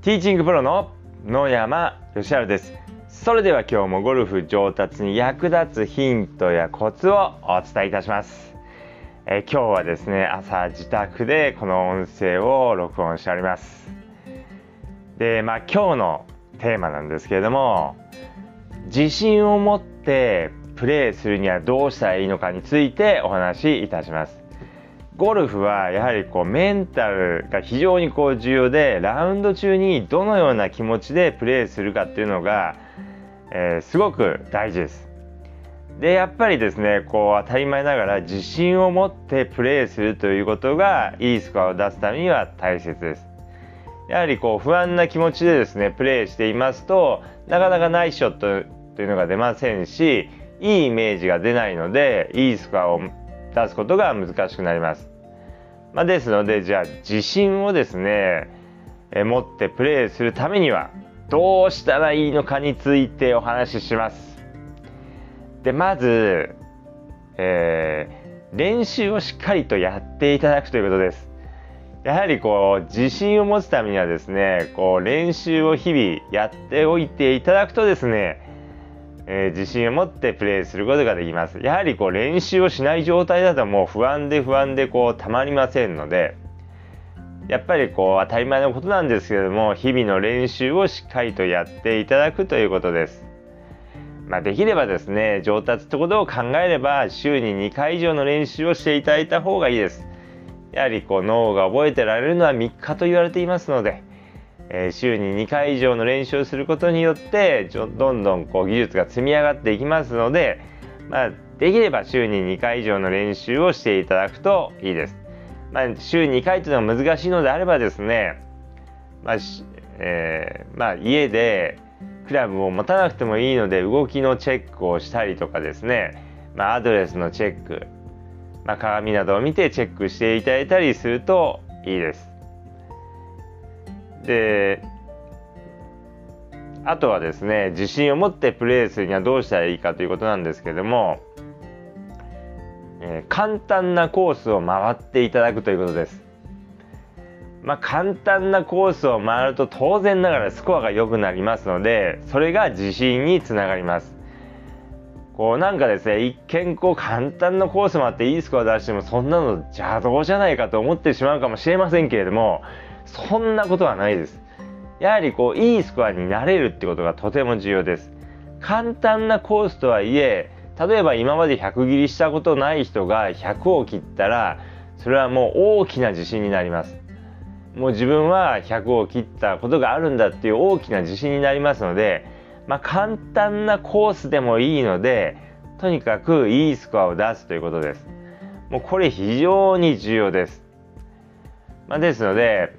ティーチングプロの野山義晴です。それでは今日もゴルフ上達に役立つヒントやコツをお伝えいたします、え今日はですね朝自宅でこの音声を録音しております。でまあ今日のテーマなんですけれども自信を持ってプレーするにはどうしたらいいのかについてお話しいたします。ゴルフはやはりこうメンタルが非常にこう重要でラウンド中にどのような気持ちでプレーするかっていうのが、えー、すごく大事です。でやっぱりですねこう当たり前ながら自信を持ってプレーするということがいいスコアを出すためには大切です。やはりこう不安な気持ちでですねプレーしていますとなかなかナイスショットというのが出ませんしいいイメージが出ないのでいいスコアを出すことが難しくなります。まあ、ですのでじゃあ自信をですねえ持ってプレーするためにはどうしたらいいのかについてお話しします。でまず、えー、練習をしっかりとやっていただくということです。やはりこう自信を持つためにはですねこう練習を日々やっておいていただくとですねえー、自信を持ってプレーすることができます。やはりこう練習をしない状態だともう不安で不安でこうたまりませんので、やっぱりこう当たり前のことなんですけれども、日々の練習をしっかりとやっていただくということです。まあ、できればですね、上達ってことを考えれば、週に2回以上の練習をしていただいた方がいいです。やはりこう脳が覚えてられるのは3日と言われていますので、えー、週に2回以上の練習をすることによってどんどんこう技術が積み上がっていきますので、まあ、できれば週に2回以上の練習をしていただくといいです。まあ、週2回というのは難しいのであればですね、まあえー、まあ、家でクラブを持たなくてもいいので動きのチェックをしたりとかですね、まあ、アドレスのチェック、まあ、鏡などを見てチェックしていただいたりするといいです。であとはですね自信を持ってプレーするにはどうしたらいいかということなんですけども、えー、簡単なコースを回っていただくということです。まあ、簡単なコースを回ると当然ながらスコアが良くなりますのでそれが自信につながります。こうなんかですね一見こう簡単なコースもあっていいスコア出してもそんなの邪道じゃないかと思ってしまうかもしれませんけれどもそんなことはないです。やはりこういいスコアになれるってことがとても重要です。簡単なコースとはいえ例えば今まで100切りしたことない人が100を切ったらそれはもう大きな自信になります。もう自分は100を切ったことがあるんだっていう大きな自信になりますので、まあ、簡単なコースでもいいのでとにかくいいスコアを出すということです。もうこれ非常に重要です。まあ、ですので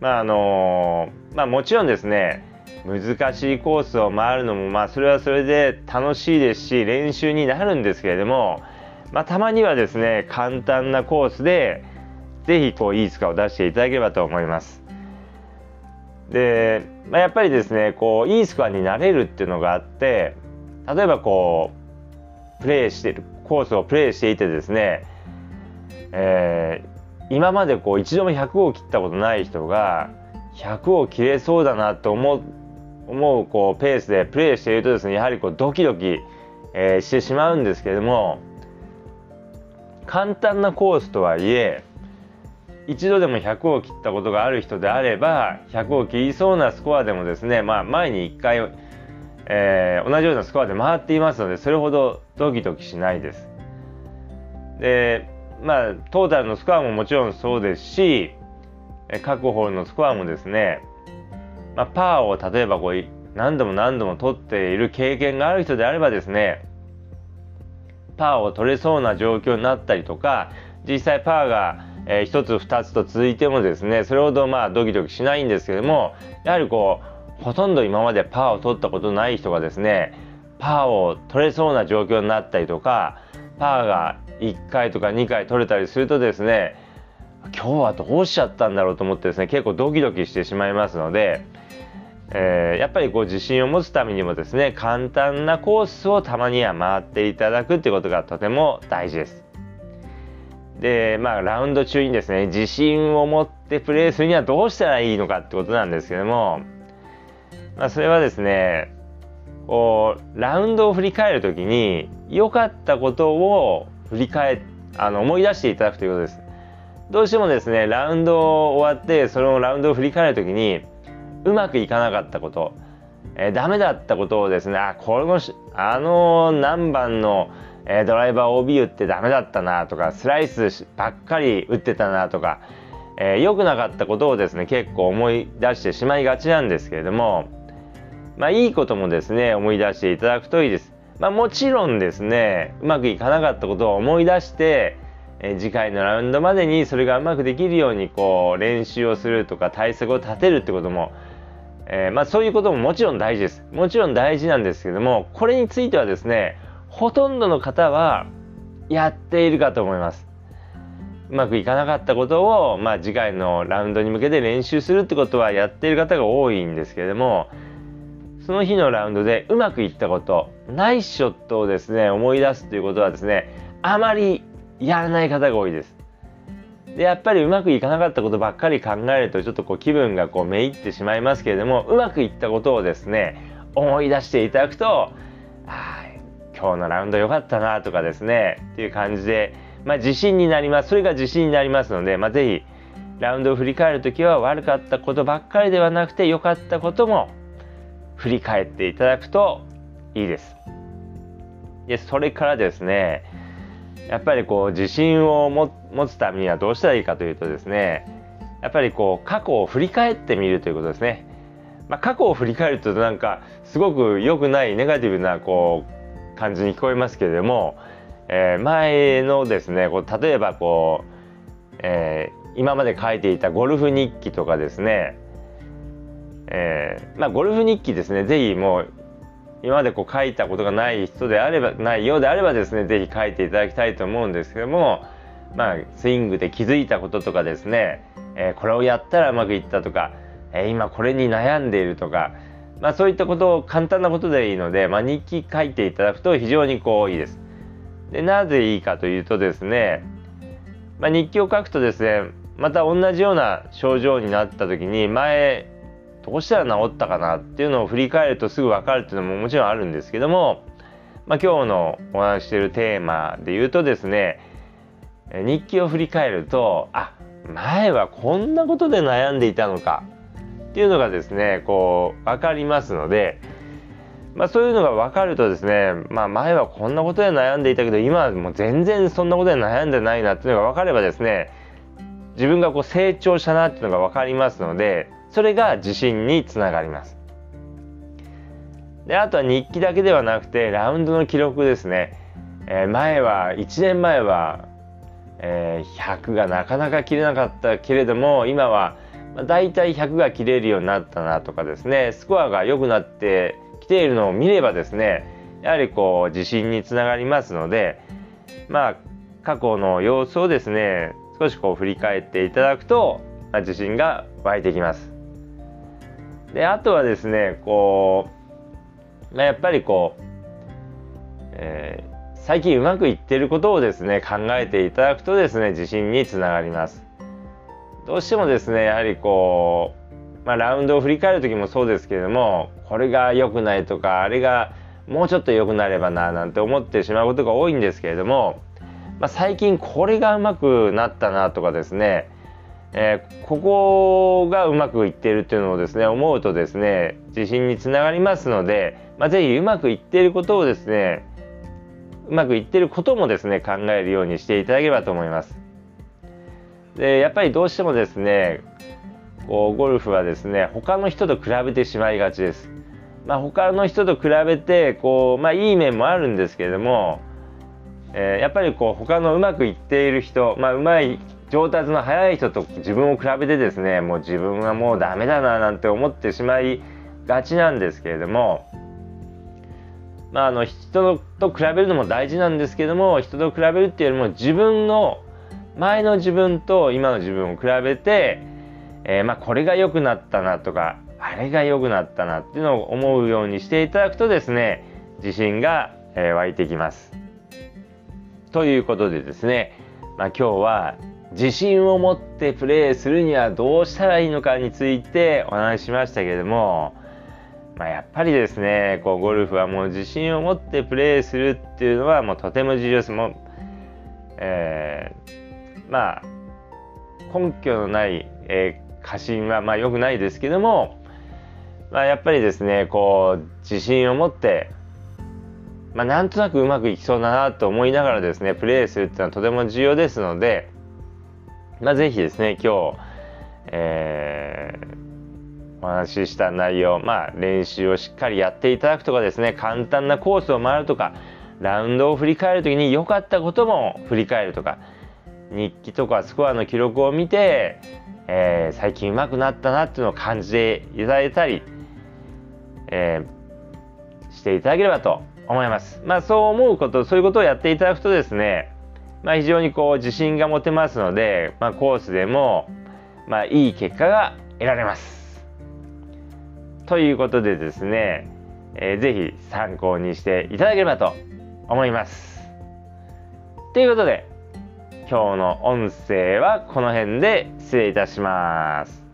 まああのまあもちろんですね難しいコースを回るのもまあそれはそれで楽しいですし練習になるんですけれども、まあ、たまにはですね簡単なコースで是非こういいスコアを出していただければと思います。で、まあ、やっぱりですねこういいスコアになれるっていうのがあって例えばこうプレーしてるコースをプレーしていてですね、えー、今までこう一度も100を切ったことない人が100を切れそうだなと思う思うこうペースでプレーしているとですねやはりこうドキドキ、えー、してしまうんですけれども簡単なコースとはいえ一度でも100を切ったことがある人であれば100を切りそうなスコアでもですね、まあ、前に1回、えー、同じようなスコアで回っていますのでそれほどドキドキしないです。でまあ、トータルのスコアももちろんそうですし、各ホールのスコアもですね、まあ、パーを例えばこう何度も何度も取っている経験がある人であればですね、パーを取れそうな状況になったりとか、実際パーが、え、1つ2つと続いてもですね、それほどまあドキドキしないんですけども、やはりこう、ほとんど今までパーを取ったことない人がですね、パーを取れそうな状況になったりとか、パーが1回とか2回取れたりするとですね今日はどうしちゃったんだろうと思ってですね結構ドキドキしてしまいますので、えー、やっぱりこう自信を持つためにもですね簡単なコースをたまには回っていただくってことがとても大事です。で、まあ、ラウンド中にですね、自信を持ってプレーするにはどうしたらいいのかってことなんですけども、まあ、それはですね、こう、ラウンドを振り返るときに、良かったことを振り返あの思い出していただくということです。どうしてもですね、ラウンド終わって、そのラウンドを振り返るときに、うまくいかなかったこと、えー、ダメだったことをですね、あ、この、あの何番の、え、ドライバー OB 打ってダメだったなとか、スライスばっかり打ってたなとか、えー、良くなかったことをですね、結構思い出してしまいがちなんですけれども、まあいいこともですね、思い出していただくといいです。まあもちろんですね、うまくいかなかったことを思い出して、えー、次回のラウンドまでにそれがうまくできるようにこう練習をするとか対策を立てるってこともえー、まあ、そういうことももちろん大事です。もちろん大事なんですけども、これについてはですね、ほとんどの方はやっているかと思います。うまくいかなかったことを、まあ、次回のラウンドに向けて練習するってことはやっている方が多いんですけれども、その日のラウンドでうまくいったこと、ナイスショットをですね、思い出すということはですね、あまりやらない方が多いです。でやっぱりうまくいかなかったことばっかり考えるとちょっとこう気分がこうめいってしまいますけれどもうまくいったことをですね思い出していただくとあ今日のラウンド良かったなとかですねっていう感じで、まあ、自信になりますそれが自信になりますので、まあ、ぜひラウンドを振り返る時は悪かったことばっかりではなくて良かったことも振り返っていただくといいです。でそれからですねやっぱりこう自信を持つためにはどうしたらいいかというとですねやっぱりこう過去を振り返ってみるということですね。まあ、過去を振り返るとなんかすごく良くないネガティブなこう感じに聞こえますけれども、えー、前のですねこう例えばこう、えー、今まで書いていたゴルフ日記とかですね、えー、まあ、ゴルフ日記ですね是非もう今までこう書いたことがない人であればないようであればですね是非書いていただきたいと思うんですけどもまあスイングで気づいたこととかですね、えー、これをやったらうまくいったとか、えー、今これに悩んでいるとか、まあ、そういったことを簡単なことでいいので、まあ、日記書いていただくと非常にこういいです。でなぜいいかというとですね、まあ、日記を書くとですねまた同じような症状になった時に前どうしたら治ったかなっていうのを振り返るとすぐ分かるっていうのももちろんあるんですけども、まあ、今日のお話してるテーマで言うとですね日記を振り返るとあ前はこんなことで悩んでいたのかっていうのがですねこう分かりますので、まあ、そういうのが分かるとですね、まあ、前はこんなことで悩んでいたけど今はもう全然そんなことで悩んでないなっていうのが分かればですね自分がこう成長したなっていうのが分かりますのでそれが自信につながります。であとは日記だけではなくてラウンドの記録ですね。えー、前は1年前は、えー、100がなかなか切れなかったけれども今は、まあ、大体100が切れるようになったなとかですねスコアが良くなってきているのを見ればですねやはりこう自信につながりますのでまあ過去の様子をですね少しこう振り返っていただくと、まあ、自信が湧いてきます。であとはですねこう、まあ、やっぱりこう、えー、最近うまくいってることをですね考えていただくとですね自信につながります。どうしてもですねやはりこう、まあ、ラウンドを振り返る時もそうですけれどもこれが良くないとかあれがもうちょっと良くなればななんて思ってしまうことが多いんですけれども、まあ、最近これがうまくなったなとかですねえー、ここがうまくいっているっていうのをですね思うとですね自信につながりますので、まあ、是非うまくいっていることをですねうまくいっていることもですね考えるようにしていただければと思います。でやっぱりどうしてもですねこうゴルフはですね他の人と比べてしまいがちです。まあ、他の人と比べてこう、まあ、いい面もあるんですけれども、えー、やっぱりこう他のうまくいっている人、まあ、うまい上達の早い人と自分を比べてですねもう自分はもうダメだななんて思ってしまいがちなんですけれどもまああの人と比べるのも大事なんですけども人と比べるっていうよりも自分の前の自分と今の自分を比べて、えー、まあこれが良くなったなとかあれが良くなったなっていうのを思うようにしていただくとですね自信が、え、湧いてきます。ということでですねまあ、今日は自信を持ってプレーするにはどうしたらいいのかについてお話ししましたけれども、まあ、やっぱりですねこうゴルフはもう自信を持ってプレーするっていうのはもうとても重要です。もうえー、まあ根拠のない、えー、過信はまあ良くないですけども、まあ、やっぱりですねこう自信を持ってまあ、なんとなくうまくいきそうだなと思いながらですねプレーするっていうのはとても重要ですので、まあ、ぜひですね今日、えー、お話しした内容、まあ、練習をしっかりやっていただくとかですね簡単なコースを回るとかラウンドを振り返る時に良かったことも振り返るとか日記とかスコアの記録を見て、えー、最近上手くなったなっていうのを感じていただいたり、えー、していただければと思います。まあそう思うこと、そういうことをやっていただくとですね、まあ非常にこう自信が持てますので、まあコースでも、まあいい結果が得られます。ということでですね、えー、ぜひ参考にしていただければと思います。ということで、今日の音声はこの辺で失礼いたします。